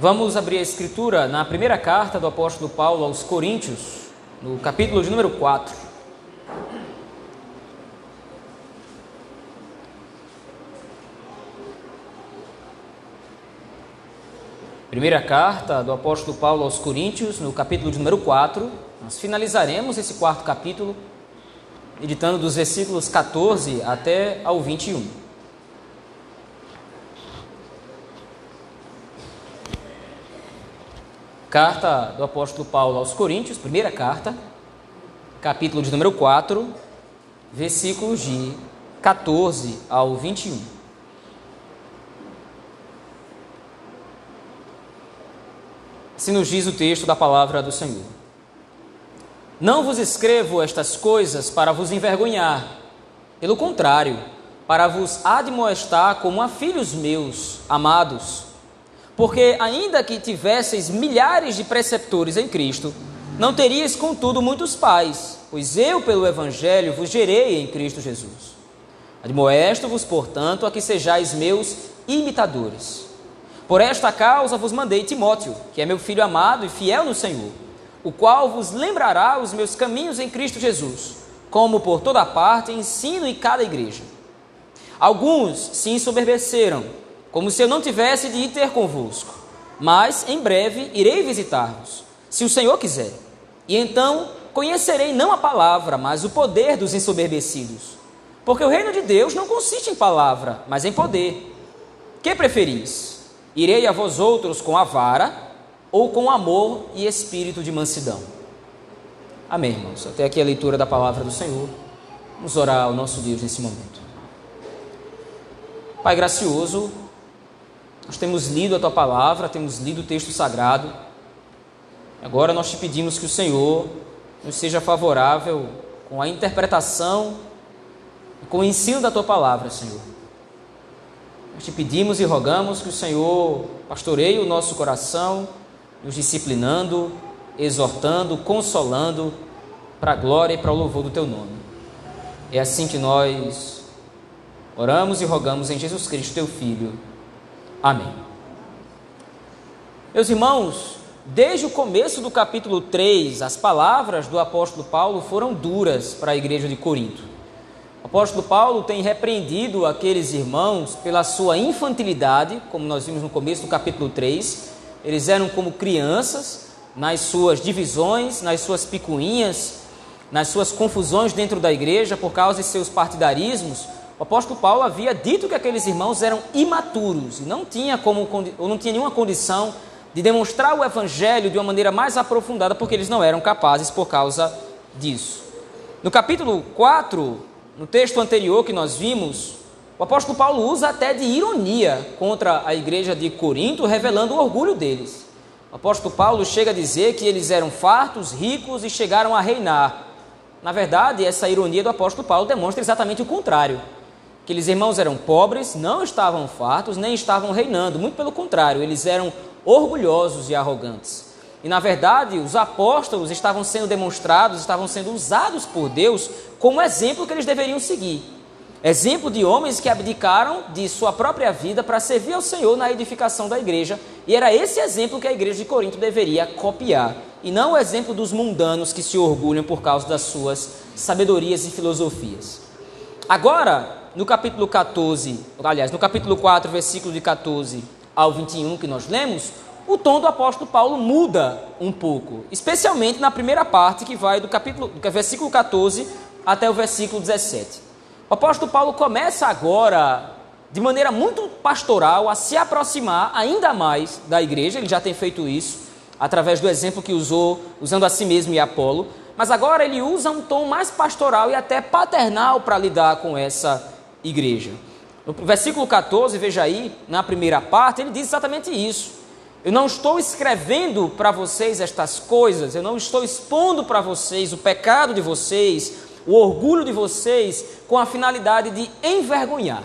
Vamos abrir a escritura na primeira carta do apóstolo Paulo aos Coríntios, no capítulo de número 4. Primeira carta do apóstolo Paulo aos Coríntios, no capítulo de número 4. Nós finalizaremos esse quarto capítulo, editando dos versículos 14 até ao 21. Carta do apóstolo Paulo aos Coríntios, primeira carta, capítulo de número 4, versículos de 14 ao 21. Assim nos diz o texto da palavra do Senhor. Não vos escrevo estas coisas para vos envergonhar, pelo contrário, para vos admoestar como a filhos meus, amados porque, ainda que tivesseis milhares de preceptores em Cristo, não teríeis, contudo, muitos pais, pois eu, pelo Evangelho, vos gerei em Cristo Jesus. Admoesto-vos, portanto, a que sejais meus imitadores. Por esta causa vos mandei Timóteo, que é meu filho amado e fiel no Senhor, o qual vos lembrará os meus caminhos em Cristo Jesus, como por toda parte ensino em cada igreja. Alguns se ensoberbeceram como se eu não tivesse de ir ter convosco. Mas em breve irei visitar-vos, se o Senhor quiser. E então conhecerei não a palavra, mas o poder dos ensoberbecidos. Porque o reino de Deus não consiste em palavra, mas em poder. Que preferis? Irei a vós outros com a vara ou com amor e espírito de mansidão? Amém, irmãos. Até aqui a leitura da palavra do Senhor. Vamos orar ao nosso Deus nesse momento. Pai gracioso, nós temos lido a tua palavra, temos lido o texto sagrado. Agora nós te pedimos que o Senhor nos seja favorável com a interpretação e com o ensino da tua palavra, Senhor. Nós te pedimos e rogamos que o Senhor pastoreie o nosso coração, nos disciplinando, exortando, consolando, para a glória e para o louvor do teu nome. É assim que nós oramos e rogamos em Jesus Cristo, teu Filho. Amém. Meus irmãos, desde o começo do capítulo 3, as palavras do apóstolo Paulo foram duras para a igreja de Corinto. O apóstolo Paulo tem repreendido aqueles irmãos pela sua infantilidade, como nós vimos no começo do capítulo 3. Eles eram como crianças nas suas divisões, nas suas picuinhas, nas suas confusões dentro da igreja por causa de seus partidarismos o apóstolo Paulo havia dito que aqueles irmãos eram imaturos e não tinha, como, ou não tinha nenhuma condição de demonstrar o evangelho de uma maneira mais aprofundada, porque eles não eram capazes por causa disso. No capítulo 4, no texto anterior que nós vimos, o apóstolo Paulo usa até de ironia contra a igreja de Corinto, revelando o orgulho deles. O apóstolo Paulo chega a dizer que eles eram fartos, ricos e chegaram a reinar. Na verdade, essa ironia do apóstolo Paulo demonstra exatamente o contrário. Aqueles irmãos eram pobres, não estavam fartos, nem estavam reinando, muito pelo contrário, eles eram orgulhosos e arrogantes. E na verdade, os apóstolos estavam sendo demonstrados, estavam sendo usados por Deus como exemplo que eles deveriam seguir. Exemplo de homens que abdicaram de sua própria vida para servir ao Senhor na edificação da igreja, e era esse exemplo que a igreja de Corinto deveria copiar, e não o exemplo dos mundanos que se orgulham por causa das suas sabedorias e filosofias. Agora, no capítulo 14, aliás, no capítulo 4, versículo de 14 ao 21 que nós lemos, o tom do apóstolo Paulo muda um pouco, especialmente na primeira parte que vai do capítulo, do versículo 14 até o versículo 17. O apóstolo Paulo começa agora, de maneira muito pastoral, a se aproximar ainda mais da igreja, ele já tem feito isso, através do exemplo que usou, usando a si mesmo e Apolo, mas agora ele usa um tom mais pastoral e até paternal para lidar com essa igreja. No versículo 14, veja aí, na primeira parte, ele diz exatamente isso. Eu não estou escrevendo para vocês estas coisas, eu não estou expondo para vocês o pecado de vocês, o orgulho de vocês, com a finalidade de envergonhar.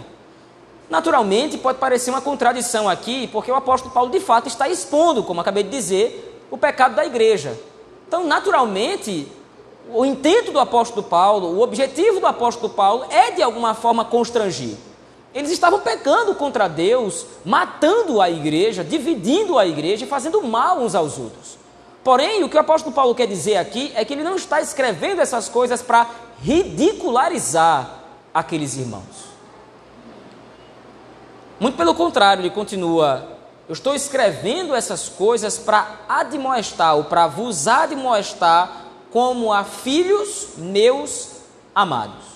Naturalmente, pode parecer uma contradição aqui, porque o apóstolo Paulo de fato está expondo, como acabei de dizer, o pecado da igreja. Então, naturalmente, o intento do apóstolo Paulo, o objetivo do apóstolo Paulo é de alguma forma constrangir. Eles estavam pecando contra Deus, matando a igreja, dividindo a igreja e fazendo mal uns aos outros. Porém, o que o apóstolo Paulo quer dizer aqui é que ele não está escrevendo essas coisas para ridicularizar aqueles irmãos. Muito pelo contrário, ele continua: Eu estou escrevendo essas coisas para admoestar, ou para vos admoestar, como a filhos meus amados.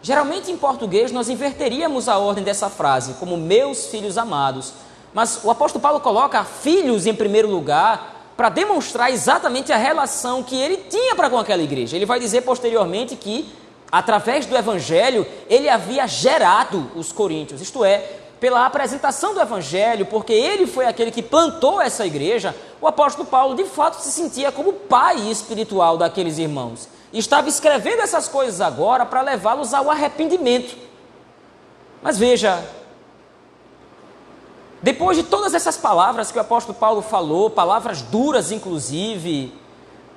Geralmente em português nós inverteríamos a ordem dessa frase, como meus filhos amados. Mas o apóstolo Paulo coloca filhos em primeiro lugar para demonstrar exatamente a relação que ele tinha para com aquela igreja. Ele vai dizer posteriormente que, através do evangelho, ele havia gerado os coríntios, isto é, pela apresentação do Evangelho, porque ele foi aquele que plantou essa igreja, o apóstolo Paulo de fato se sentia como pai espiritual daqueles irmãos. E estava escrevendo essas coisas agora para levá-los ao arrependimento. Mas veja, depois de todas essas palavras que o apóstolo Paulo falou, palavras duras inclusive,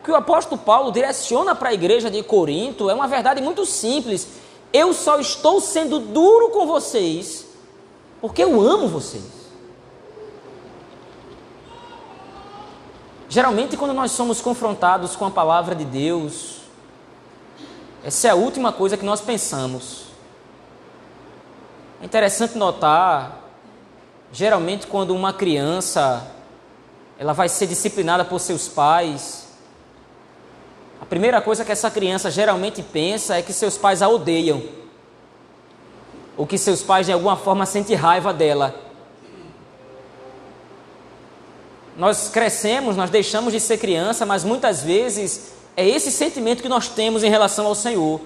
que o apóstolo Paulo direciona para a igreja de Corinto é uma verdade muito simples. Eu só estou sendo duro com vocês porque eu amo vocês. Geralmente, quando nós somos confrontados com a palavra de Deus, essa é a última coisa que nós pensamos. É interessante notar, geralmente, quando uma criança ela vai ser disciplinada por seus pais, a primeira coisa que essa criança geralmente pensa é que seus pais a odeiam ou que seus pais de alguma forma sentem raiva dela. Nós crescemos, nós deixamos de ser criança, mas muitas vezes é esse sentimento que nós temos em relação ao Senhor.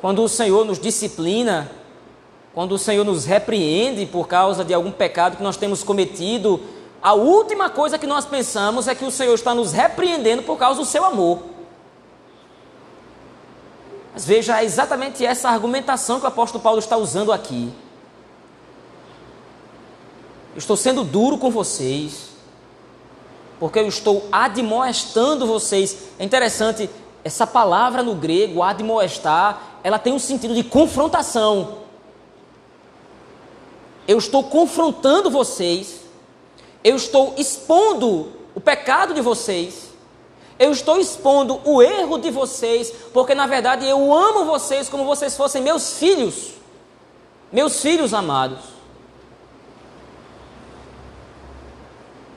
Quando o Senhor nos disciplina, quando o Senhor nos repreende por causa de algum pecado que nós temos cometido, a última coisa que nós pensamos é que o Senhor está nos repreendendo por causa do seu amor. Mas veja é exatamente essa argumentação que o apóstolo Paulo está usando aqui. Eu estou sendo duro com vocês, porque eu estou admoestando vocês. É interessante, essa palavra no grego, admoestar, ela tem um sentido de confrontação. Eu estou confrontando vocês, eu estou expondo o pecado de vocês, eu estou expondo o erro de vocês, porque na verdade eu amo vocês como vocês fossem meus filhos, meus filhos amados.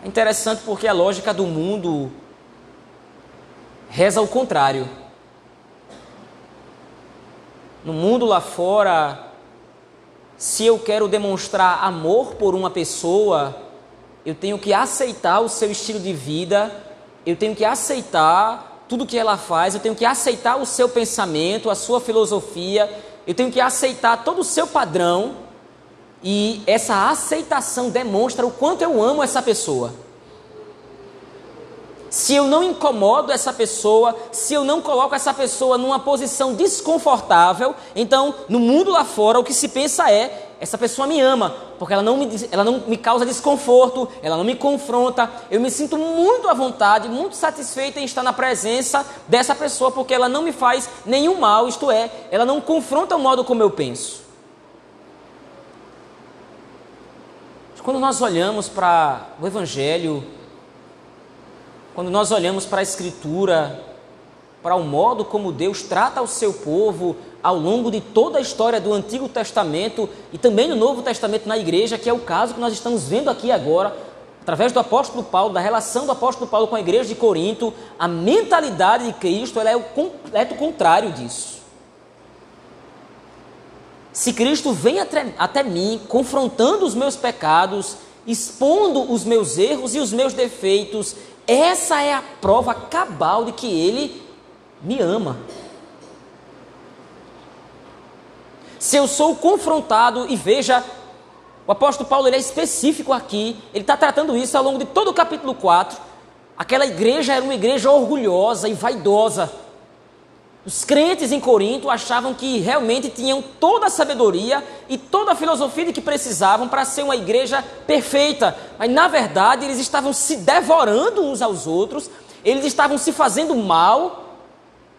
É interessante porque a lógica do mundo reza ao contrário. No mundo lá fora, se eu quero demonstrar amor por uma pessoa, eu tenho que aceitar o seu estilo de vida eu tenho que aceitar tudo que ela faz, eu tenho que aceitar o seu pensamento, a sua filosofia, eu tenho que aceitar todo o seu padrão, e essa aceitação demonstra o quanto eu amo essa pessoa. Se eu não incomodo essa pessoa, se eu não coloco essa pessoa numa posição desconfortável, então no mundo lá fora o que se pensa é: essa pessoa me ama, porque ela não me, ela não me causa desconforto, ela não me confronta. Eu me sinto muito à vontade, muito satisfeita em estar na presença dessa pessoa, porque ela não me faz nenhum mal, isto é, ela não confronta o modo como eu penso. Quando nós olhamos para o Evangelho, quando nós olhamos para a Escritura, para o modo como Deus trata o seu povo ao longo de toda a história do Antigo Testamento e também no Novo Testamento na igreja, que é o caso que nós estamos vendo aqui agora, através do apóstolo Paulo, da relação do apóstolo Paulo com a igreja de Corinto, a mentalidade de Cristo é o completo contrário disso. Se Cristo vem até, até mim, confrontando os meus pecados, expondo os meus erros e os meus defeitos, essa é a prova cabal de que Ele me ama. Se eu sou confrontado, e veja, o apóstolo Paulo ele é específico aqui, ele está tratando isso ao longo de todo o capítulo 4. Aquela igreja era uma igreja orgulhosa e vaidosa. Os crentes em Corinto achavam que realmente tinham toda a sabedoria e toda a filosofia de que precisavam para ser uma igreja perfeita, mas na verdade eles estavam se devorando uns aos outros, eles estavam se fazendo mal,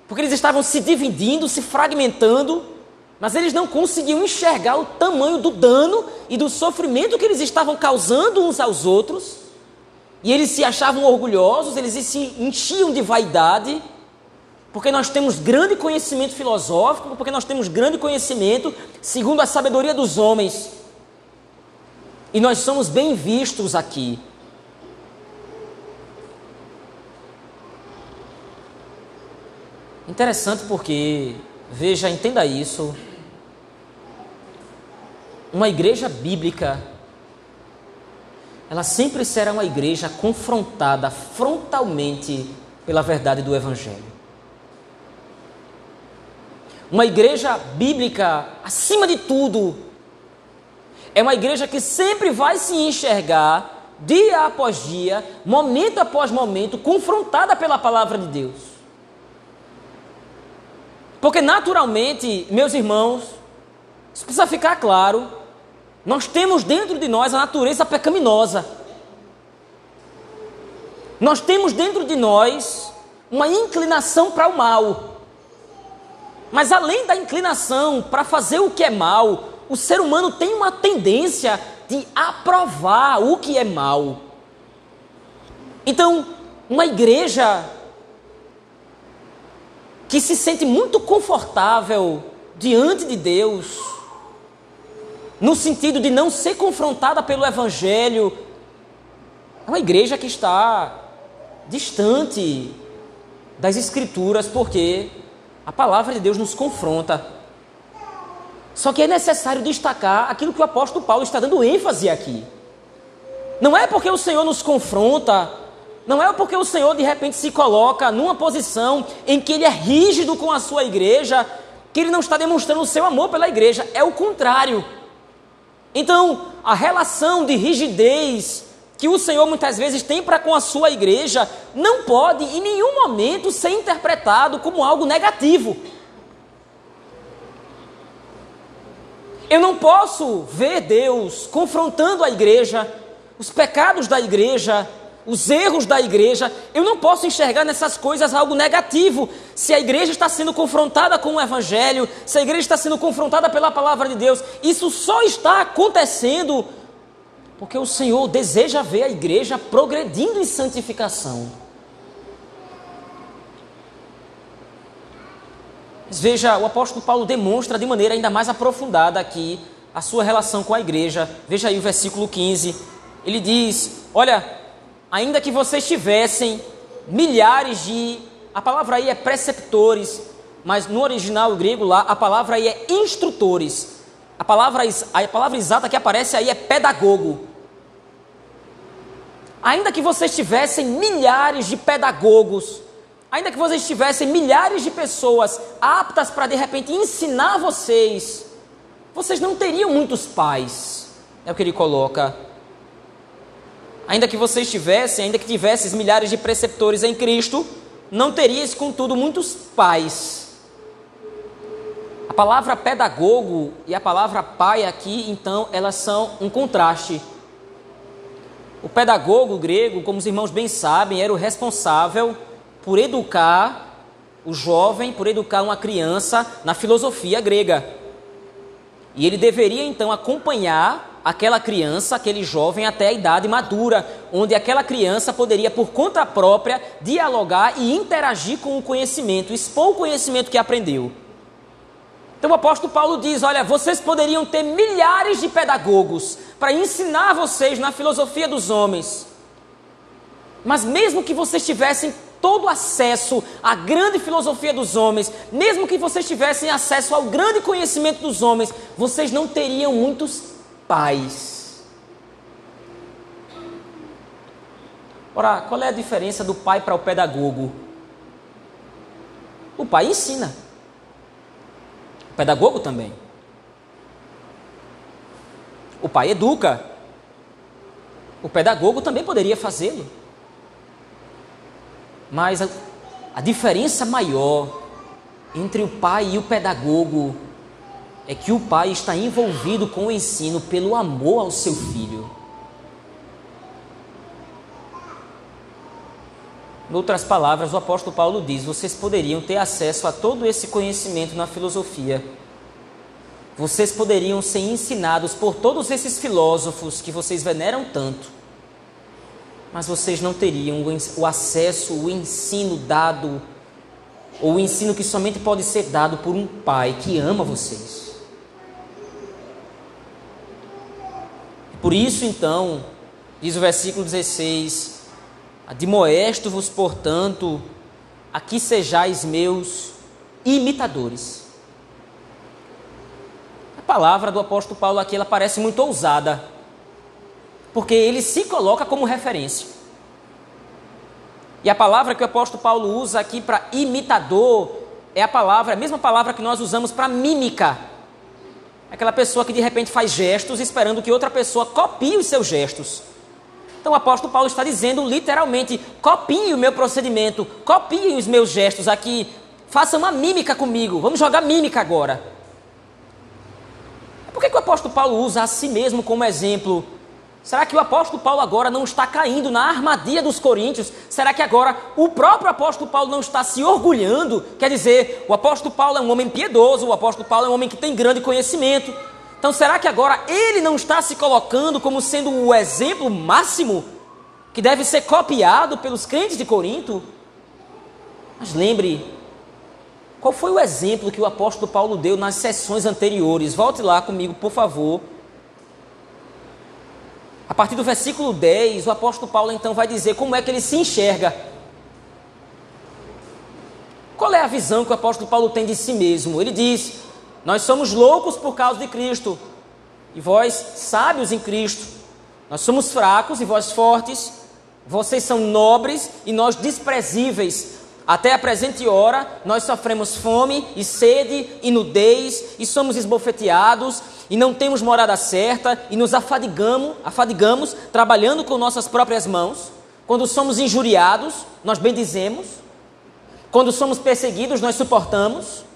porque eles estavam se dividindo, se fragmentando. Mas eles não conseguiam enxergar o tamanho do dano e do sofrimento que eles estavam causando uns aos outros. E eles se achavam orgulhosos, eles se enchiam de vaidade, porque nós temos grande conhecimento filosófico, porque nós temos grande conhecimento segundo a sabedoria dos homens. E nós somos bem vistos aqui. Interessante porque, veja, entenda isso. Uma igreja bíblica, ela sempre será uma igreja confrontada frontalmente pela verdade do Evangelho. Uma igreja bíblica, acima de tudo, é uma igreja que sempre vai se enxergar, dia após dia, momento após momento, confrontada pela palavra de Deus. Porque naturalmente, meus irmãos, isso precisa ficar claro, nós temos dentro de nós a natureza pecaminosa. Nós temos dentro de nós uma inclinação para o mal. Mas além da inclinação para fazer o que é mal, o ser humano tem uma tendência de aprovar o que é mal. Então, uma igreja que se sente muito confortável diante de Deus, no sentido de não ser confrontada pelo Evangelho, é uma igreja que está distante das Escrituras, porque a palavra de Deus nos confronta. Só que é necessário destacar aquilo que o apóstolo Paulo está dando ênfase aqui. Não é porque o Senhor nos confronta não é porque o Senhor de repente se coloca numa posição em que ele é rígido com a sua igreja, que ele não está demonstrando o seu amor pela igreja, é o contrário. Então, a relação de rigidez que o Senhor muitas vezes tem para com a sua igreja não pode em nenhum momento ser interpretado como algo negativo. Eu não posso ver Deus confrontando a igreja, os pecados da igreja, os erros da igreja, eu não posso enxergar nessas coisas algo negativo. Se a igreja está sendo confrontada com o Evangelho, se a igreja está sendo confrontada pela palavra de Deus, isso só está acontecendo porque o Senhor deseja ver a igreja progredindo em santificação. Mas veja, o apóstolo Paulo demonstra de maneira ainda mais aprofundada aqui a sua relação com a igreja. Veja aí o versículo 15. Ele diz: Olha, ainda que vocês tivessem milhares de. A palavra aí é preceptores, mas no original grego lá, a palavra aí é instrutores. A palavra, a palavra exata que aparece aí é pedagogo. Ainda que vocês tivessem milhares de pedagogos, ainda que vocês tivessem milhares de pessoas aptas para de repente ensinar vocês, vocês não teriam muitos pais. É o que ele coloca ainda que vocês tivessem, ainda que tivesses milhares de preceptores em Cristo, não terias, contudo, muitos pais. Palavra pedagogo e a palavra pai aqui, então, elas são um contraste. O pedagogo grego, como os irmãos bem sabem, era o responsável por educar o jovem, por educar uma criança na filosofia grega. E ele deveria então acompanhar aquela criança, aquele jovem até a idade madura, onde aquela criança poderia, por conta própria, dialogar e interagir com o conhecimento, expor o conhecimento que aprendeu. Então o apóstolo Paulo diz: Olha, vocês poderiam ter milhares de pedagogos para ensinar vocês na filosofia dos homens, mas mesmo que vocês tivessem todo acesso à grande filosofia dos homens, mesmo que vocês tivessem acesso ao grande conhecimento dos homens, vocês não teriam muitos pais. Ora, qual é a diferença do pai para o pedagogo? O pai ensina. Pedagogo também. O pai educa. O pedagogo também poderia fazê-lo. Mas a, a diferença maior entre o pai e o pedagogo é que o pai está envolvido com o ensino pelo amor ao seu filho. Outras palavras, o apóstolo Paulo diz: vocês poderiam ter acesso a todo esse conhecimento na filosofia, vocês poderiam ser ensinados por todos esses filósofos que vocês veneram tanto, mas vocês não teriam o acesso, o ensino dado, ou o ensino que somente pode ser dado por um pai que ama vocês. Por isso, então, diz o versículo 16: Admoesto-vos, portanto, a que sejais meus imitadores. A palavra do apóstolo Paulo aqui ela parece muito ousada, porque ele se coloca como referência. E a palavra que o apóstolo Paulo usa aqui para imitador é a palavra, a mesma palavra que nós usamos para mímica. Aquela pessoa que de repente faz gestos esperando que outra pessoa copie os seus gestos. Então o apóstolo Paulo está dizendo literalmente: copiem o meu procedimento, copiem os meus gestos aqui, façam uma mímica comigo, vamos jogar mímica agora. Por que, que o apóstolo Paulo usa a si mesmo como exemplo? Será que o apóstolo Paulo agora não está caindo na armadilha dos coríntios? Será que agora o próprio apóstolo Paulo não está se orgulhando? Quer dizer, o apóstolo Paulo é um homem piedoso, o apóstolo Paulo é um homem que tem grande conhecimento. Então, será que agora ele não está se colocando como sendo o exemplo máximo que deve ser copiado pelos crentes de Corinto? Mas lembre, qual foi o exemplo que o apóstolo Paulo deu nas sessões anteriores? Volte lá comigo, por favor. A partir do versículo 10, o apóstolo Paulo então vai dizer como é que ele se enxerga. Qual é a visão que o apóstolo Paulo tem de si mesmo? Ele diz: nós somos loucos por causa de Cristo, e vós sábios em Cristo. Nós somos fracos e vós fortes. Vocês são nobres e nós desprezíveis. Até a presente hora, nós sofremos fome e sede e nudez, e somos esbofeteados, e não temos morada certa, e nos afadigamos, afadigamos trabalhando com nossas próprias mãos. Quando somos injuriados, nós bendizemos. Quando somos perseguidos, nós suportamos.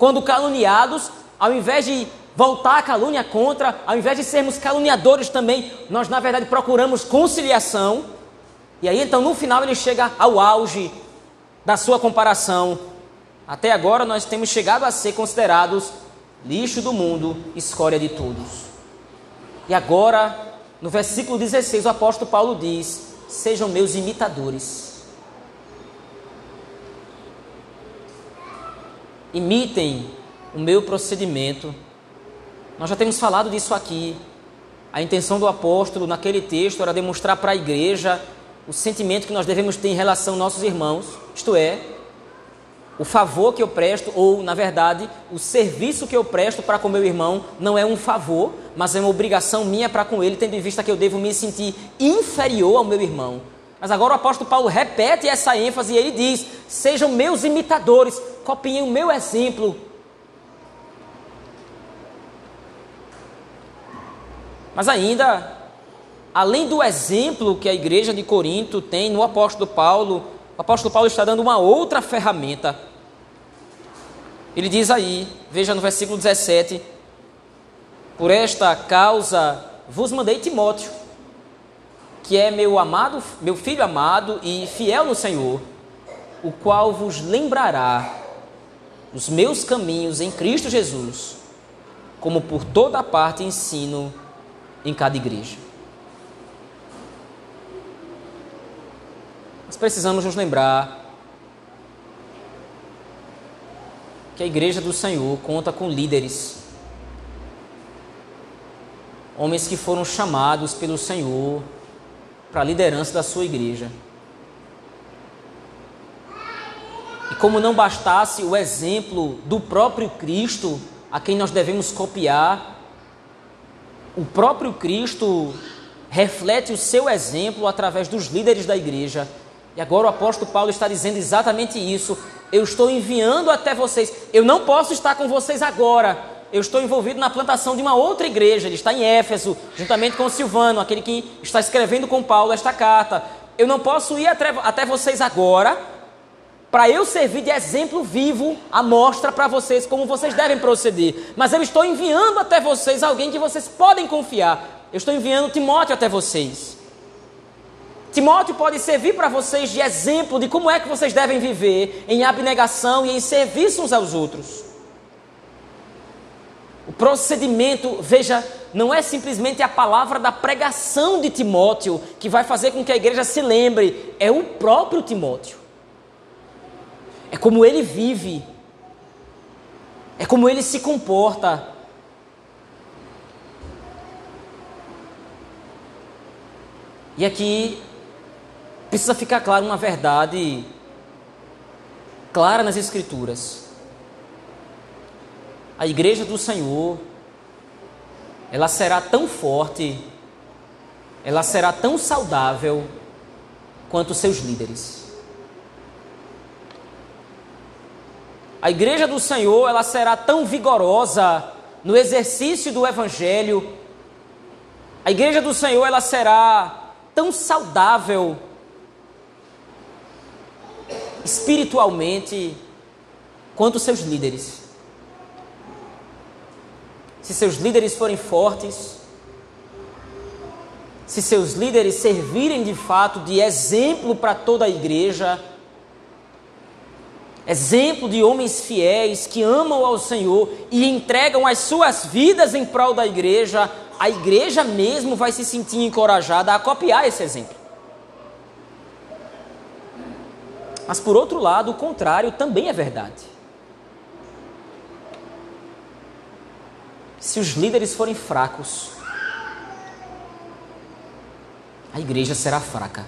Quando caluniados, ao invés de voltar a calúnia contra, ao invés de sermos caluniadores também, nós na verdade procuramos conciliação. E aí então no final ele chega ao auge da sua comparação. Até agora nós temos chegado a ser considerados lixo do mundo, escória de todos. E agora, no versículo 16, o apóstolo Paulo diz: Sejam meus imitadores. Imitem o meu procedimento. Nós já temos falado disso aqui. A intenção do apóstolo naquele texto era demonstrar para a igreja o sentimento que nós devemos ter em relação aos nossos irmãos, isto é, o favor que eu presto, ou, na verdade, o serviço que eu presto para com meu irmão não é um favor, mas é uma obrigação minha para com ele, tendo em vista que eu devo me sentir inferior ao meu irmão. Mas agora o apóstolo Paulo repete essa ênfase e ele diz: sejam meus imitadores, copiem o meu exemplo. Mas ainda, além do exemplo que a igreja de Corinto tem no apóstolo Paulo, o apóstolo Paulo está dando uma outra ferramenta. Ele diz aí, veja no versículo 17: Por esta causa vos mandei Timóteo, que é meu amado, meu filho amado e fiel no Senhor, o qual vos lembrará os meus caminhos em Cristo Jesus, como por toda parte ensino em cada igreja. Nós precisamos nos lembrar que a igreja do Senhor conta com líderes, homens que foram chamados pelo Senhor para a liderança da sua igreja. E como não bastasse o exemplo do próprio Cristo, a quem nós devemos copiar, o próprio Cristo reflete o seu exemplo através dos líderes da igreja. E agora o apóstolo Paulo está dizendo exatamente isso. Eu estou enviando até vocês. Eu não posso estar com vocês agora. Eu estou envolvido na plantação de uma outra igreja. Ele está em Éfeso, juntamente com Silvano, aquele que está escrevendo com Paulo esta carta. Eu não posso ir até, vocês agora, para eu servir de exemplo vivo, a mostra para vocês como vocês devem proceder. Mas eu estou enviando até vocês alguém que vocês podem confiar. Eu estou enviando Timóteo até vocês. Timóteo pode servir para vocês de exemplo de como é que vocês devem viver em abnegação e em serviço uns aos outros. procedimento, veja, não é simplesmente a palavra da pregação de Timóteo que vai fazer com que a igreja se lembre, é o próprio Timóteo. É como ele vive, é como ele se comporta. E aqui precisa ficar claro uma verdade clara nas Escrituras. A igreja do Senhor, ela será tão forte, ela será tão saudável quanto seus líderes. A igreja do Senhor, ela será tão vigorosa no exercício do evangelho. A igreja do Senhor, ela será tão saudável espiritualmente quanto seus líderes. Se seus líderes forem fortes, se seus líderes servirem de fato de exemplo para toda a igreja, exemplo de homens fiéis que amam ao Senhor e entregam as suas vidas em prol da igreja, a igreja mesmo vai se sentir encorajada a copiar esse exemplo. Mas por outro lado, o contrário também é verdade. Se os líderes forem fracos, a igreja será fraca.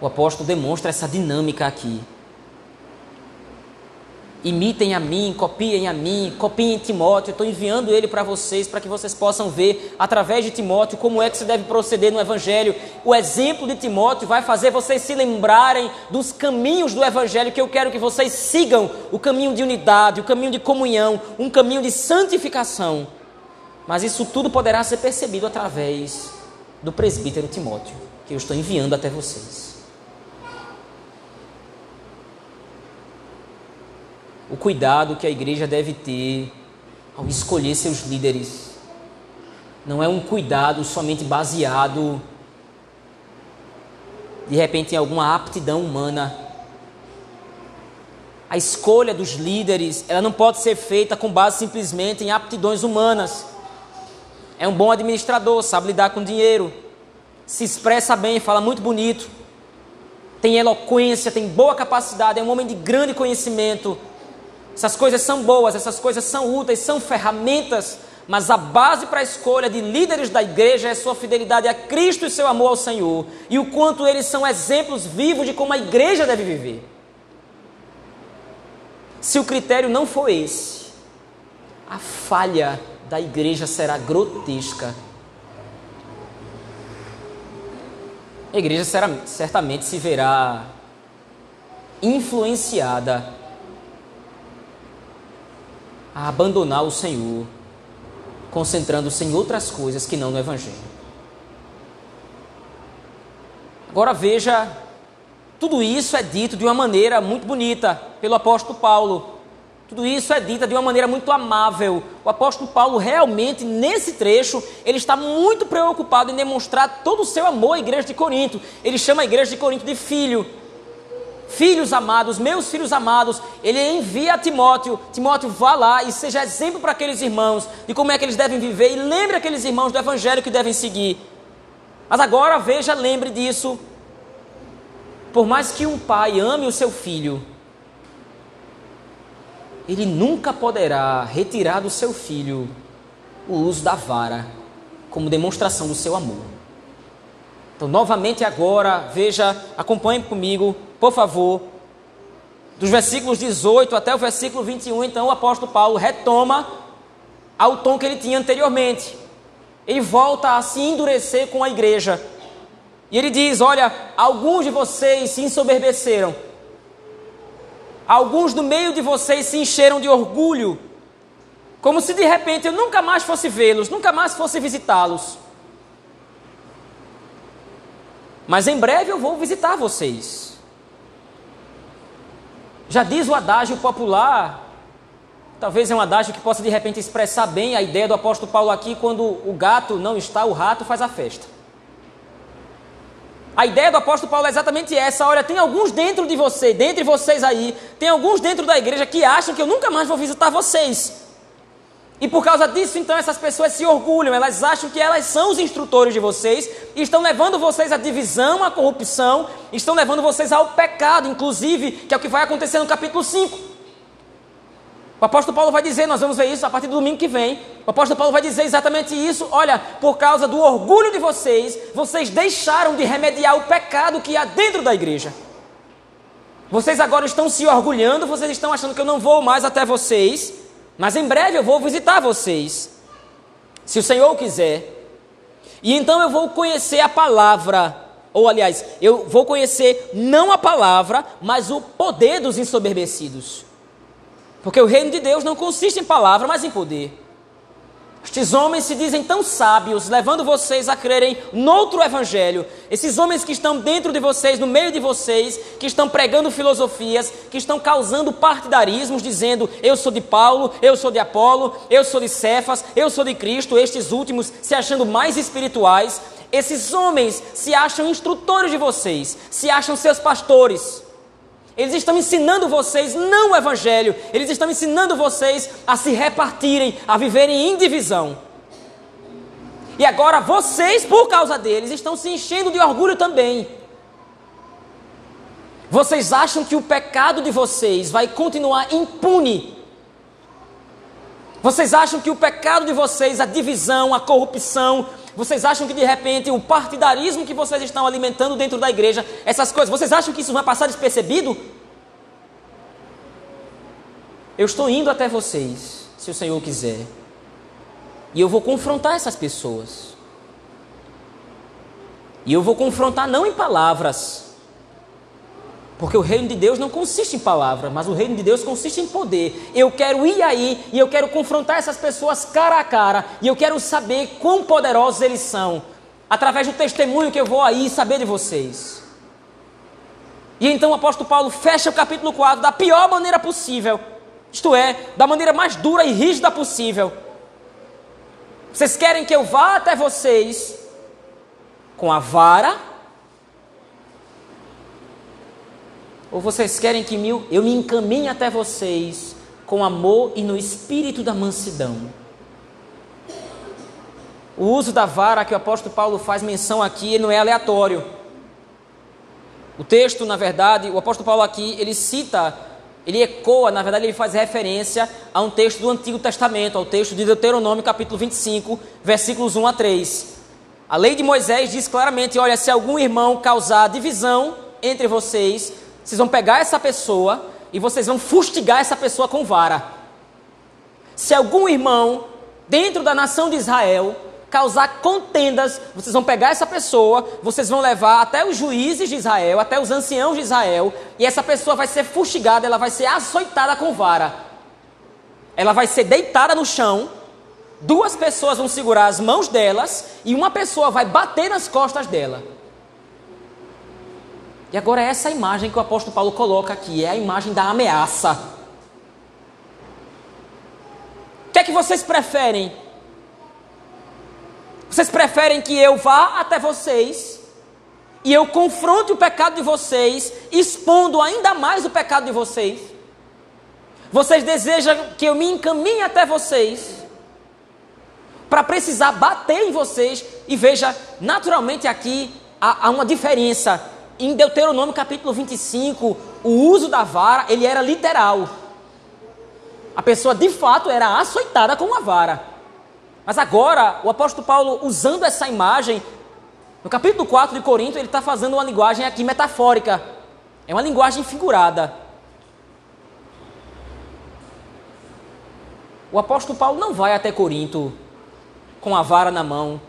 O apóstolo demonstra essa dinâmica aqui imitem a mim, copiem a mim, copiem Timóteo. Estou enviando ele para vocês, para que vocês possam ver, através de Timóteo, como é que se deve proceder no Evangelho. O exemplo de Timóteo vai fazer vocês se lembrarem dos caminhos do Evangelho que eu quero que vocês sigam o caminho de unidade, o caminho de comunhão, um caminho de santificação. Mas isso tudo poderá ser percebido através do presbítero Timóteo, que eu estou enviando até vocês. O cuidado que a igreja deve ter ao escolher seus líderes. Não é um cuidado somente baseado, de repente, em alguma aptidão humana. A escolha dos líderes, ela não pode ser feita com base simplesmente em aptidões humanas. É um bom administrador, sabe lidar com dinheiro, se expressa bem, fala muito bonito, tem eloquência, tem boa capacidade, é um homem de grande conhecimento, essas coisas são boas, essas coisas são úteis, são ferramentas, mas a base para a escolha de líderes da igreja é sua fidelidade a Cristo e seu amor ao Senhor, e o quanto eles são exemplos vivos de como a igreja deve viver. Se o critério não for esse, a falha da igreja será grotesca. A igreja será, certamente se verá influenciada a abandonar o Senhor, concentrando-se em outras coisas que não no Evangelho. Agora veja, tudo isso é dito de uma maneira muito bonita pelo apóstolo Paulo. Tudo isso é dito de uma maneira muito amável. O apóstolo Paulo realmente, nesse trecho, ele está muito preocupado em demonstrar todo o seu amor à igreja de Corinto. Ele chama a igreja de Corinto de filho. Filhos amados, meus filhos amados, ele envia a Timóteo. Timóteo, vá lá e seja exemplo para aqueles irmãos de como é que eles devem viver e lembre aqueles irmãos do evangelho que devem seguir. Mas agora veja, lembre disso. Por mais que um pai ame o seu filho, ele nunca poderá retirar do seu filho o uso da vara como demonstração do seu amor. Então, novamente agora, veja, acompanhe comigo por favor, dos versículos 18 até o versículo 21, então o apóstolo Paulo retoma ao tom que ele tinha anteriormente. Ele volta a se endurecer com a igreja. E ele diz: Olha, alguns de vocês se ensoberbeceram, alguns do meio de vocês se encheram de orgulho, como se de repente eu nunca mais fosse vê-los, nunca mais fosse visitá-los. Mas em breve eu vou visitar vocês. Já diz o adágio popular, talvez é um adágio que possa de repente expressar bem a ideia do apóstolo Paulo aqui, quando o gato não está, o rato faz a festa. A ideia do apóstolo Paulo é exatamente essa. Olha, tem alguns dentro de você, dentre vocês aí, tem alguns dentro da igreja que acham que eu nunca mais vou visitar vocês. E por causa disso, então, essas pessoas se orgulham, elas acham que elas são os instrutores de vocês e estão levando vocês à divisão, à corrupção, estão levando vocês ao pecado, inclusive, que é o que vai acontecer no capítulo 5. O apóstolo Paulo vai dizer, nós vamos ver isso a partir do domingo que vem. O apóstolo Paulo vai dizer exatamente isso. Olha, por causa do orgulho de vocês, vocês deixaram de remediar o pecado que há dentro da igreja. Vocês agora estão se orgulhando, vocês estão achando que eu não vou mais até vocês, mas em breve eu vou visitar vocês, se o Senhor quiser. E então eu vou conhecer a palavra, ou aliás, eu vou conhecer não a palavra, mas o poder dos ensoberbecidos. Porque o reino de Deus não consiste em palavra, mas em poder. Estes homens se dizem tão sábios, levando vocês a crerem noutro evangelho. Esses homens que estão dentro de vocês, no meio de vocês, que estão pregando filosofias, que estão causando partidarismos, dizendo: eu sou de Paulo, eu sou de Apolo, eu sou de Cefas, eu sou de Cristo, estes últimos se achando mais espirituais. Esses homens se acham instrutores de vocês, se acham seus pastores. Eles estão ensinando vocês não o evangelho, eles estão ensinando vocês a se repartirem, a viverem em divisão. E agora vocês, por causa deles, estão se enchendo de orgulho também. Vocês acham que o pecado de vocês vai continuar impune? Vocês acham que o pecado de vocês, a divisão, a corrupção, vocês acham que de repente o partidarismo que vocês estão alimentando dentro da igreja, essas coisas, vocês acham que isso vai passar despercebido? Eu estou indo até vocês, se o Senhor quiser, e eu vou confrontar essas pessoas. E eu vou confrontar não em palavras, porque o reino de Deus não consiste em palavra, mas o reino de Deus consiste em poder. Eu quero ir aí e eu quero confrontar essas pessoas cara a cara e eu quero saber quão poderosos eles são, através do testemunho que eu vou aí saber de vocês. E então o apóstolo Paulo fecha o capítulo 4 da pior maneira possível, isto é, da maneira mais dura e rígida possível. Vocês querem que eu vá até vocês com a vara Ou vocês querem que eu me encaminhe até vocês com amor e no espírito da mansidão? O uso da vara que o apóstolo Paulo faz menção aqui não é aleatório. O texto, na verdade, o apóstolo Paulo aqui, ele cita, ele ecoa, na verdade, ele faz referência a um texto do Antigo Testamento, ao texto de Deuteronômio, capítulo 25, versículos 1 a 3. A lei de Moisés diz claramente: olha, se algum irmão causar divisão entre vocês, vocês vão pegar essa pessoa e vocês vão fustigar essa pessoa com vara. Se algum irmão dentro da nação de Israel causar contendas, vocês vão pegar essa pessoa, vocês vão levar até os juízes de Israel, até os anciãos de Israel, e essa pessoa vai ser fustigada, ela vai ser açoitada com vara. Ela vai ser deitada no chão, duas pessoas vão segurar as mãos delas e uma pessoa vai bater nas costas dela. E agora é essa imagem que o apóstolo Paulo coloca aqui, é a imagem da ameaça. O que é que vocês preferem? Vocês preferem que eu vá até vocês e eu confronte o pecado de vocês, expondo ainda mais o pecado de vocês? Vocês desejam que eu me encaminhe até vocês para precisar bater em vocês? E veja, naturalmente aqui há, há uma diferença em Deuteronômio capítulo 25, o uso da vara, ele era literal. A pessoa de fato era açoitada com uma vara. Mas agora, o apóstolo Paulo, usando essa imagem, no capítulo 4 de Corinto, ele está fazendo uma linguagem aqui metafórica. É uma linguagem figurada. O apóstolo Paulo não vai até Corinto com a vara na mão,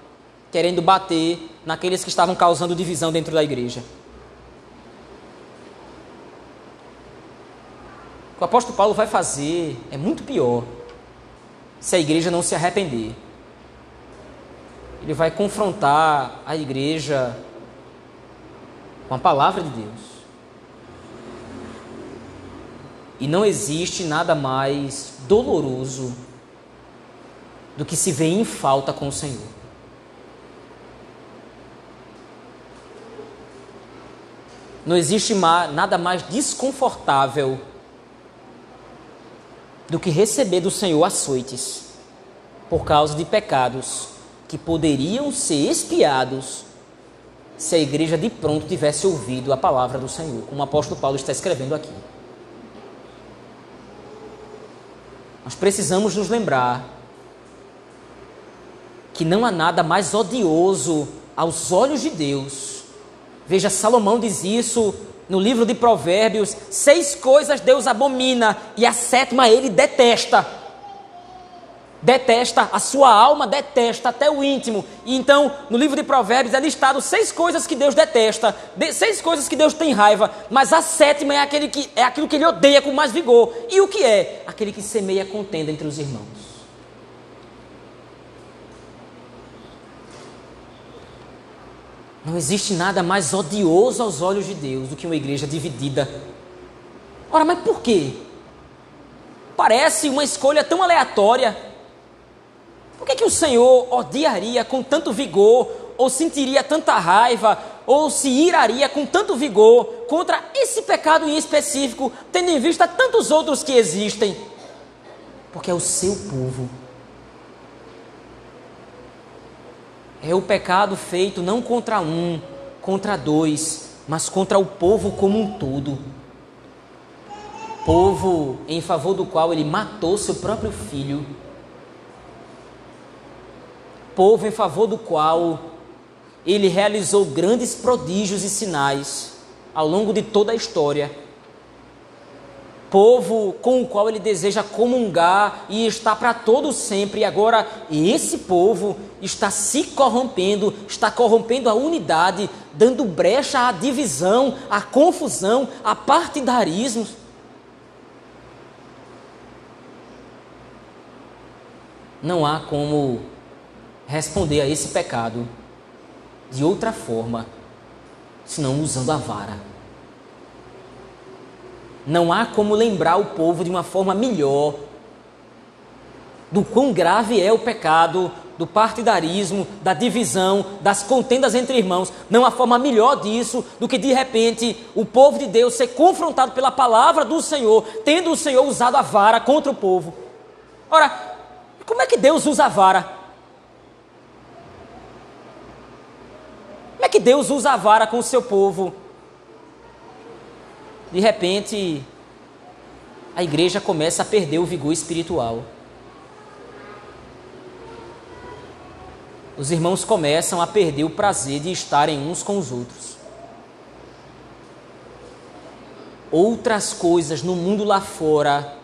querendo bater naqueles que estavam causando divisão dentro da igreja. O apóstolo Paulo vai fazer é muito pior se a igreja não se arrepender. Ele vai confrontar a igreja com a palavra de Deus. E não existe nada mais doloroso do que se ver em falta com o Senhor. Não existe nada mais desconfortável do que receber do Senhor açoites por causa de pecados que poderiam ser expiados se a igreja de pronto tivesse ouvido a palavra do Senhor, como o apóstolo Paulo está escrevendo aqui. Nós precisamos nos lembrar que não há nada mais odioso aos olhos de Deus. Veja, Salomão diz isso no livro de Provérbios: seis coisas Deus abomina e a sétima ele detesta detesta, a sua alma detesta até o íntimo. E então, no livro de Provérbios é listado seis coisas que Deus detesta, seis coisas que Deus tem raiva, mas a sétima é, aquele que, é aquilo que ele odeia com mais vigor. E o que é? Aquele que semeia contenda entre os irmãos. Não existe nada mais odioso aos olhos de Deus do que uma igreja dividida. Ora, mas por quê? Parece uma escolha tão aleatória. Por que, que o Senhor odiaria com tanto vigor, ou sentiria tanta raiva, ou se iraria com tanto vigor contra esse pecado em específico, tendo em vista tantos outros que existem? Porque é o seu povo. É o pecado feito não contra um, contra dois, mas contra o povo como um todo. Povo em favor do qual ele matou seu próprio filho povo em favor do qual ele realizou grandes prodígios e sinais ao longo de toda a história. Povo com o qual ele deseja comungar e está para todo sempre. E agora esse povo está se corrompendo, está corrompendo a unidade, dando brecha à divisão, à confusão, a partidarismo. Não há como responder a esse pecado de outra forma, senão usando a vara. Não há como lembrar o povo de uma forma melhor do quão grave é o pecado do partidarismo, da divisão, das contendas entre irmãos. Não há forma melhor disso do que de repente o povo de Deus ser confrontado pela palavra do Senhor, tendo o Senhor usado a vara contra o povo. Ora, como é que Deus usa a vara? Como é que Deus usa a vara com o seu povo? De repente, a igreja começa a perder o vigor espiritual. Os irmãos começam a perder o prazer de estarem uns com os outros. Outras coisas no mundo lá fora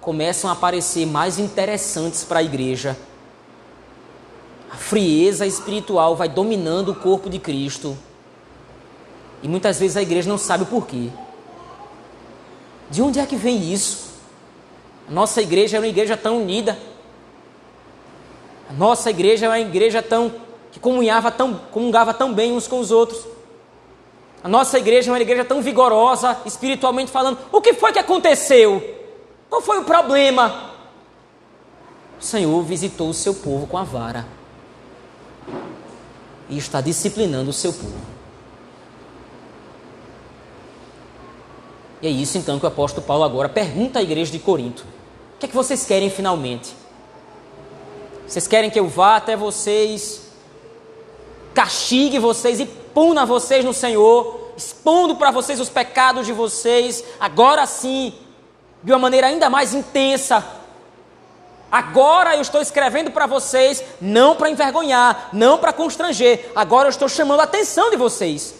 começam a parecer mais interessantes para a igreja a frieza espiritual vai dominando o corpo de Cristo. E muitas vezes a igreja não sabe o porquê. De onde é que vem isso? A nossa igreja é uma igreja tão unida. A nossa igreja é uma igreja tão que comunhava tão, comungava tão bem uns com os outros. A nossa igreja é uma igreja tão vigorosa, espiritualmente falando. O que foi que aconteceu? Qual foi o problema? O Senhor visitou o seu povo com a vara e está disciplinando o seu povo. E é isso então que o apóstolo Paulo agora pergunta à igreja de Corinto: O que é que vocês querem finalmente? Vocês querem que eu vá até vocês, castigue vocês e puna vocês no Senhor, expondo para vocês os pecados de vocês, agora sim, de uma maneira ainda mais intensa, Agora eu estou escrevendo para vocês, não para envergonhar, não para constranger. Agora eu estou chamando a atenção de vocês.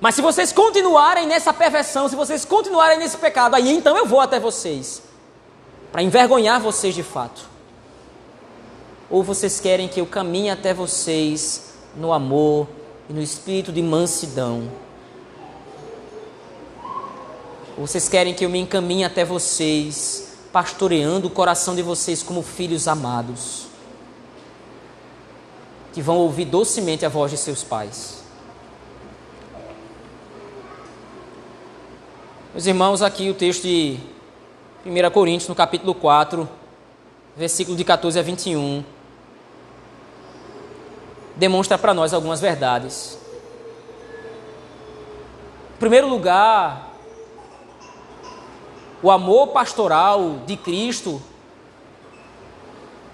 Mas se vocês continuarem nessa perversão, se vocês continuarem nesse pecado, aí então eu vou até vocês para envergonhar vocês de fato. Ou vocês querem que eu caminhe até vocês no amor e no espírito de mansidão? Ou vocês querem que eu me encaminhe até vocês pastoreando o coração de vocês como filhos amados, que vão ouvir docemente a voz de seus pais. Meus irmãos, aqui o texto de 1 Coríntios, no capítulo 4, versículo de 14 a 21, demonstra para nós algumas verdades. Em primeiro lugar, o amor pastoral de Cristo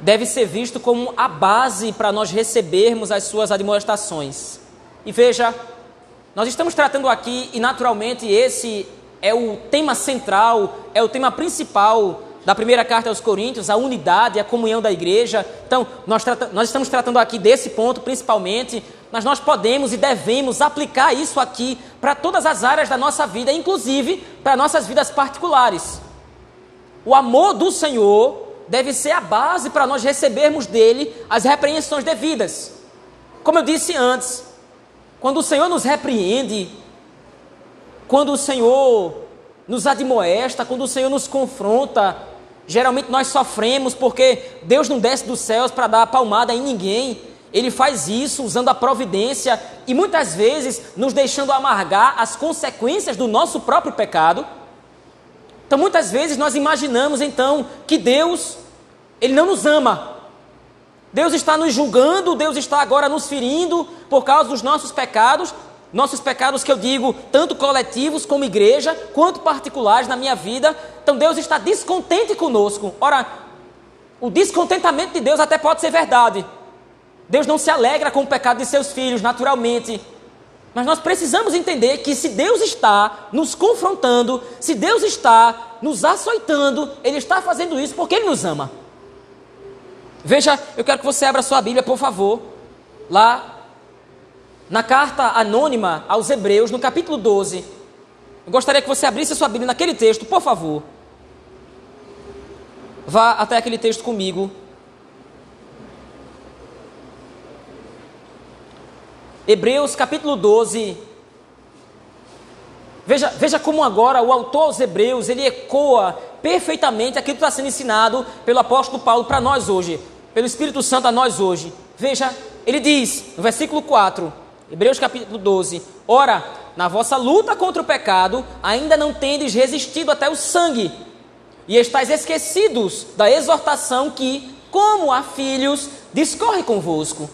deve ser visto como a base para nós recebermos as suas admoestações. E veja, nós estamos tratando aqui, e naturalmente esse é o tema central, é o tema principal da primeira carta aos Coríntios, a unidade, a comunhão da igreja. Então, nós, nós estamos tratando aqui desse ponto principalmente, mas nós podemos e devemos aplicar isso aqui para todas as áreas da nossa vida, inclusive para nossas vidas particulares. O amor do Senhor deve ser a base para nós recebermos dele as repreensões devidas. Como eu disse antes, quando o Senhor nos repreende, quando o Senhor nos admoesta, quando o Senhor nos confronta, geralmente nós sofremos porque Deus não desce dos céus para dar a palmada em ninguém. Ele faz isso usando a providência e muitas vezes nos deixando amargar as consequências do nosso próprio pecado. Então muitas vezes nós imaginamos então que Deus ele não nos ama. Deus está nos julgando, Deus está agora nos ferindo por causa dos nossos pecados, nossos pecados que eu digo, tanto coletivos como igreja, quanto particulares na minha vida. Então Deus está descontente conosco. Ora, o descontentamento de Deus até pode ser verdade. Deus não se alegra com o pecado de seus filhos, naturalmente. Mas nós precisamos entender que se Deus está nos confrontando, se Deus está nos açoitando, Ele está fazendo isso porque Ele nos ama. Veja, eu quero que você abra sua Bíblia, por favor, lá na carta anônima aos Hebreus, no capítulo 12. Eu gostaria que você abrisse sua Bíblia naquele texto, por favor. Vá até aquele texto comigo. Hebreus capítulo 12. Veja, veja como agora o autor aos Hebreus ele ecoa perfeitamente aquilo que está sendo ensinado pelo apóstolo Paulo para nós hoje pelo Espírito Santo a nós hoje. Veja, ele diz no versículo 4, Hebreus capítulo 12: Ora, na vossa luta contra o pecado, ainda não tendes resistido até o sangue, e estáis esquecidos da exortação que, como a filhos, discorre convosco.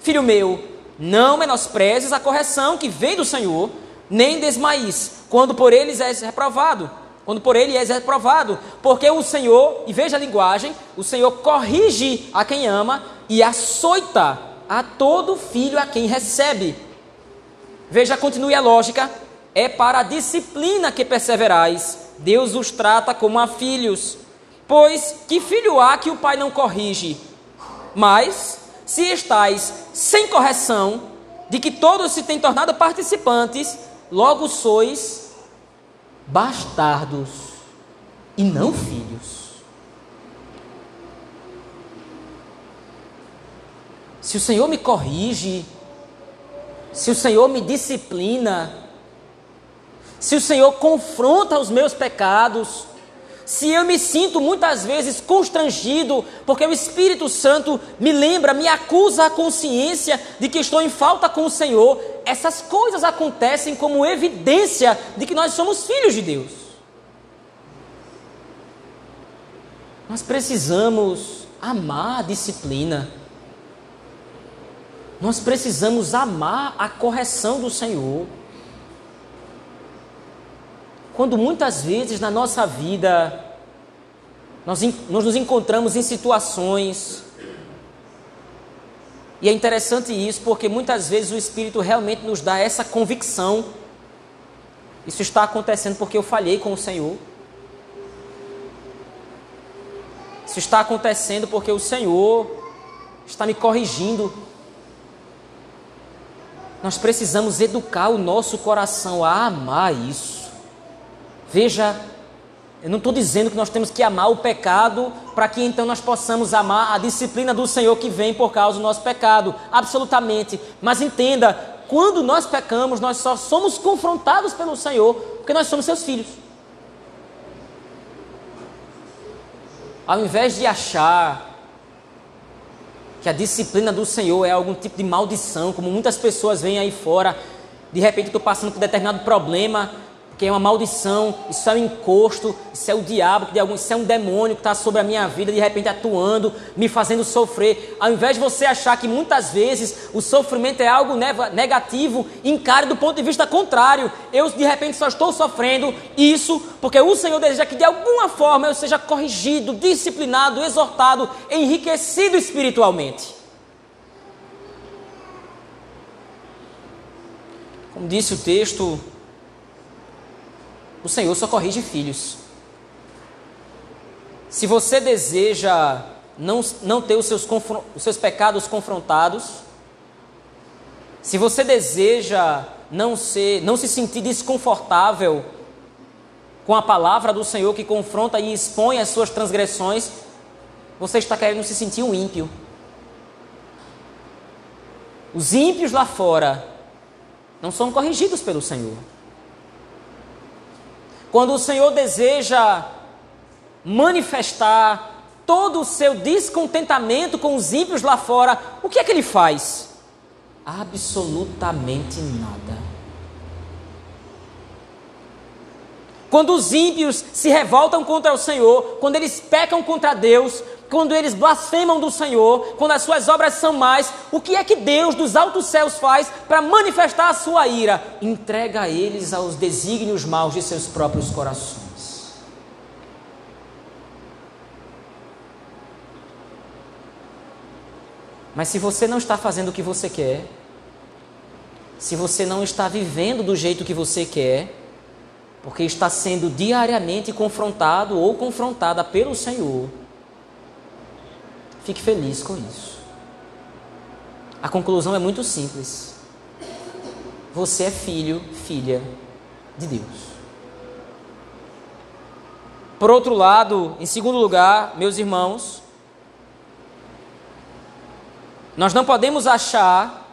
Filho meu, não menosprezes a correção que vem do Senhor, nem desmaís, quando por eles és reprovado quando por ele és reprovado, porque o Senhor, e veja a linguagem, o Senhor corrige a quem ama e açoita a todo filho a quem recebe. Veja, continue a lógica, é para a disciplina que perseverais, Deus os trata como a filhos. Pois que filho há que o pai não corrige? Mas, se estáis sem correção, de que todos se têm tornado participantes, logo sois bastardos e não filhos. Se o Senhor me corrige, se o Senhor me disciplina, se o Senhor confronta os meus pecados, se eu me sinto muitas vezes constrangido, porque o Espírito Santo me lembra, me acusa a consciência de que estou em falta com o Senhor, essas coisas acontecem como evidência de que nós somos filhos de Deus. Nós precisamos amar a disciplina. Nós precisamos amar a correção do Senhor. Quando muitas vezes na nossa vida nós, nós nos encontramos em situações, e é interessante isso porque muitas vezes o Espírito realmente nos dá essa convicção. Isso está acontecendo porque eu falhei com o Senhor. Isso está acontecendo porque o Senhor está me corrigindo. Nós precisamos educar o nosso coração a amar isso. Veja, eu não estou dizendo que nós temos que amar o pecado para que então nós possamos amar a disciplina do Senhor que vem por causa do nosso pecado. Absolutamente. Mas entenda, quando nós pecamos, nós só somos confrontados pelo Senhor porque nós somos seus filhos. Ao invés de achar que a disciplina do Senhor é algum tipo de maldição, como muitas pessoas veem aí fora, de repente estou passando por determinado problema, que é uma maldição, isso é um encosto, isso é o diabo, de isso é um demônio que está sobre a minha vida, de repente atuando, me fazendo sofrer. Ao invés de você achar que muitas vezes o sofrimento é algo negativo, encare do ponto de vista contrário. Eu de repente só estou sofrendo isso porque o Senhor deseja que de alguma forma eu seja corrigido, disciplinado, exortado, enriquecido espiritualmente. Como disse o texto, o Senhor só corrige filhos. Se você deseja não, não ter os seus, os seus pecados confrontados, se você deseja não, ser, não se sentir desconfortável com a palavra do Senhor que confronta e expõe as suas transgressões, você está querendo se sentir um ímpio. Os ímpios lá fora não são corrigidos pelo Senhor. Quando o Senhor deseja manifestar todo o seu descontentamento com os ímpios lá fora, o que é que ele faz? Absolutamente nada. Quando os ímpios se revoltam contra o Senhor, quando eles pecam contra Deus, quando eles blasfemam do Senhor, quando as suas obras são mais, o que é que Deus dos altos céus faz para manifestar a sua ira? Entrega eles aos desígnios maus de seus próprios corações. Mas se você não está fazendo o que você quer, se você não está vivendo do jeito que você quer, porque está sendo diariamente confrontado ou confrontada pelo Senhor, Fique feliz com isso. A conclusão é muito simples. Você é filho, filha de Deus. Por outro lado, em segundo lugar, meus irmãos, nós não podemos achar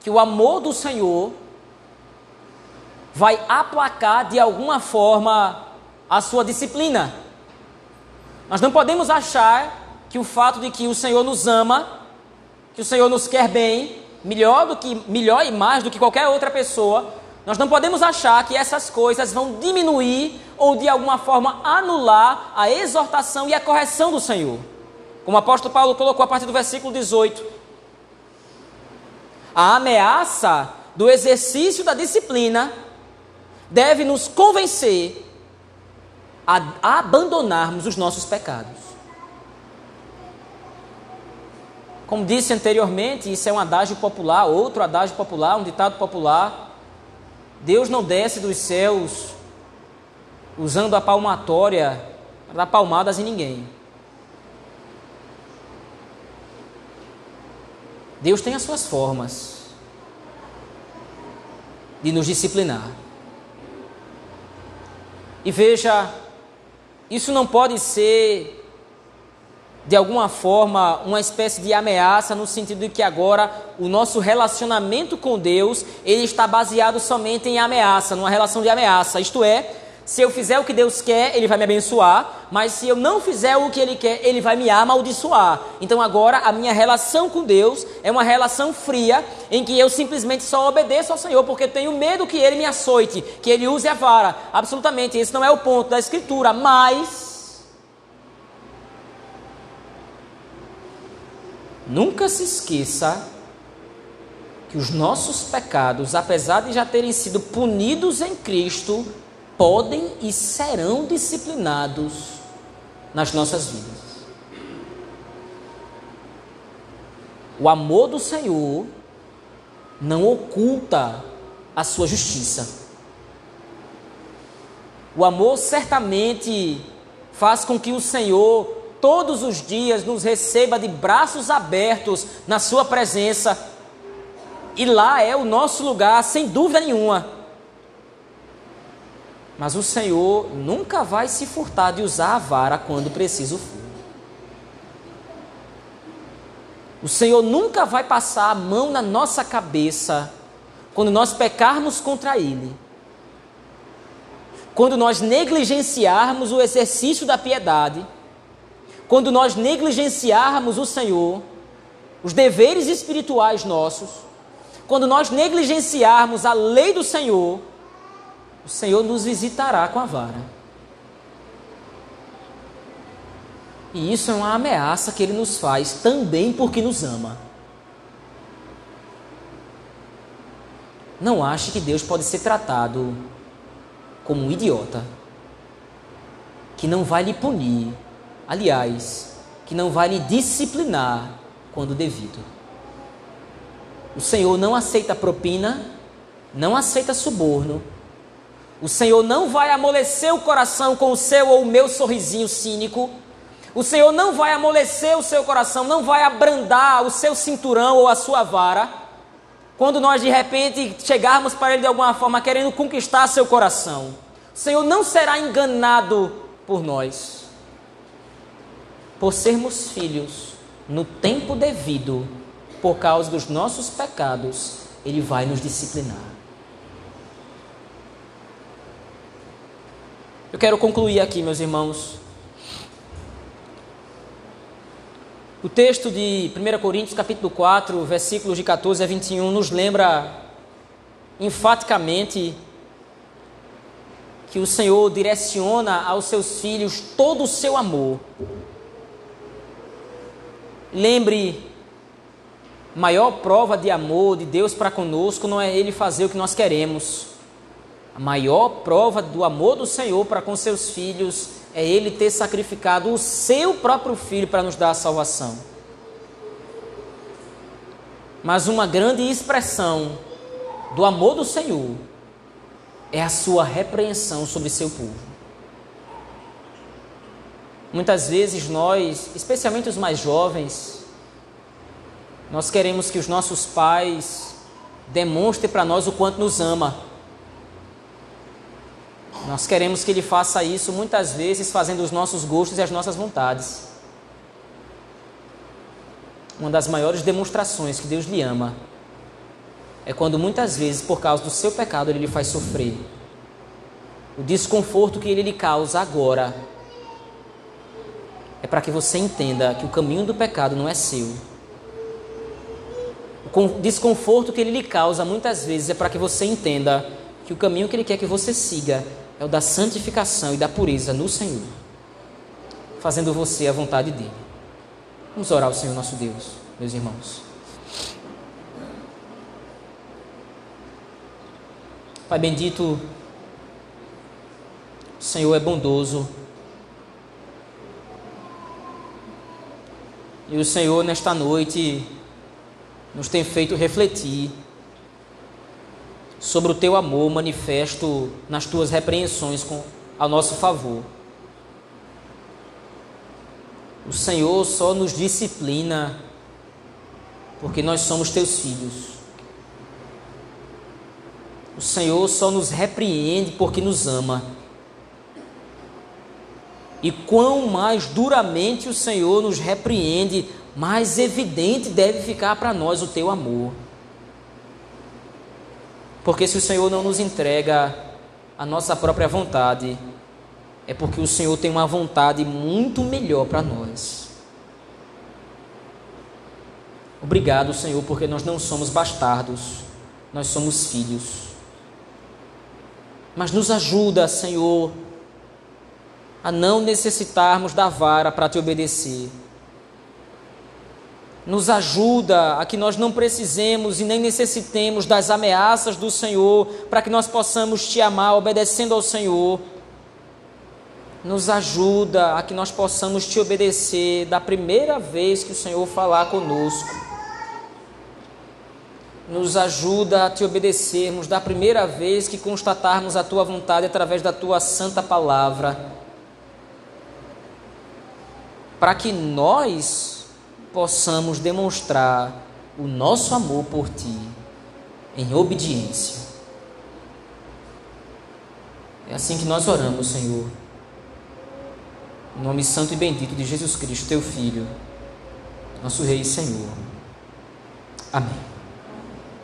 que o amor do Senhor vai aplacar de alguma forma a sua disciplina. Nós não podemos achar que o fato de que o Senhor nos ama, que o Senhor nos quer bem, melhor do que melhor e mais do que qualquer outra pessoa, nós não podemos achar que essas coisas vão diminuir ou de alguma forma anular a exortação e a correção do Senhor. Como o apóstolo Paulo colocou a partir do versículo 18. A ameaça do exercício da disciplina deve nos convencer a abandonarmos os nossos pecados. Como disse anteriormente, isso é um adágio popular, outro adágio popular, um ditado popular. Deus não desce dos céus usando a palmatória para dar palmadas em ninguém. Deus tem as suas formas de nos disciplinar. E veja, isso não pode ser de alguma forma, uma espécie de ameaça no sentido de que agora o nosso relacionamento com Deus, ele está baseado somente em ameaça, numa relação de ameaça. Isto é, se eu fizer o que Deus quer, ele vai me abençoar, mas se eu não fizer o que ele quer, ele vai me amaldiçoar. Então agora a minha relação com Deus é uma relação fria em que eu simplesmente só obedeço ao Senhor porque tenho medo que ele me açoite, que ele use a vara. Absolutamente, esse não é o ponto da escritura, mas Nunca se esqueça que os nossos pecados, apesar de já terem sido punidos em Cristo, podem e serão disciplinados nas nossas vidas. O amor do Senhor não oculta a sua justiça. O amor certamente faz com que o Senhor todos os dias nos receba de braços abertos na Sua presença. E lá é o nosso lugar, sem dúvida nenhuma. Mas o Senhor nunca vai se furtar de usar a vara quando preciso for. O Senhor nunca vai passar a mão na nossa cabeça quando nós pecarmos contra Ele. Quando nós negligenciarmos o exercício da piedade quando nós negligenciarmos o Senhor, os deveres espirituais nossos, quando nós negligenciarmos a lei do Senhor, o Senhor nos visitará com a vara. E isso é uma ameaça que ele nos faz também porque nos ama. Não ache que Deus pode ser tratado como um idiota, que não vai lhe punir, aliás, que não vai lhe disciplinar quando devido. O Senhor não aceita propina, não aceita suborno. O Senhor não vai amolecer o coração com o seu ou o meu sorrisinho cínico. O Senhor não vai amolecer o seu coração, não vai abrandar o seu cinturão ou a sua vara. Quando nós de repente chegarmos para Ele de alguma forma querendo conquistar seu coração, o Senhor não será enganado por nós. Por sermos filhos no tempo devido, por causa dos nossos pecados, Ele vai nos disciplinar. Eu quero concluir aqui, meus irmãos. O texto de 1 Coríntios, capítulo 4, versículos de 14 a 21, nos lembra enfaticamente que o Senhor direciona aos seus filhos todo o seu amor. Lembre maior prova de amor de Deus para conosco não é Ele fazer o que nós queremos. A maior prova do amor do Senhor para com seus filhos é Ele ter sacrificado o seu próprio filho para nos dar a salvação. Mas uma grande expressão do amor do Senhor é a sua repreensão sobre seu povo. Muitas vezes nós, especialmente os mais jovens, nós queremos que os nossos pais demonstrem para nós o quanto nos ama. Nós queremos que ele faça isso muitas vezes fazendo os nossos gostos e as nossas vontades. Uma das maiores demonstrações que Deus lhe ama é quando muitas vezes, por causa do seu pecado, ele lhe faz sofrer. O desconforto que ele lhe causa agora é para que você entenda que o caminho do pecado não é seu o desconforto que ele lhe causa muitas vezes é para que você entenda que o caminho que ele quer que você siga é o da santificação e da pureza no Senhor, fazendo você a vontade dele. Vamos orar ao Senhor nosso Deus, meus irmãos. Pai bendito, o Senhor é bondoso. E o Senhor, nesta noite, nos tem feito refletir sobre o teu amor manifesto nas tuas repreensões com, ao nosso favor. O Senhor só nos disciplina porque nós somos teus filhos. O Senhor só nos repreende porque nos ama. E quão mais duramente o Senhor nos repreende mais evidente deve ficar para nós o teu amor. Porque se o Senhor não nos entrega a nossa própria vontade, é porque o Senhor tem uma vontade muito melhor para nós. Obrigado, Senhor, porque nós não somos bastardos, nós somos filhos. Mas nos ajuda, Senhor, a não necessitarmos da vara para te obedecer nos ajuda a que nós não precisemos e nem necessitemos das ameaças do Senhor para que nós possamos te amar obedecendo ao Senhor. Nos ajuda a que nós possamos te obedecer da primeira vez que o Senhor falar conosco. Nos ajuda a te obedecermos da primeira vez que constatarmos a tua vontade através da tua santa palavra. Para que nós possamos demonstrar o nosso amor por Ti em obediência. É assim que nós oramos, Senhor. Em nome santo e bendito de Jesus Cristo, Teu Filho, nosso Rei e Senhor. Amém.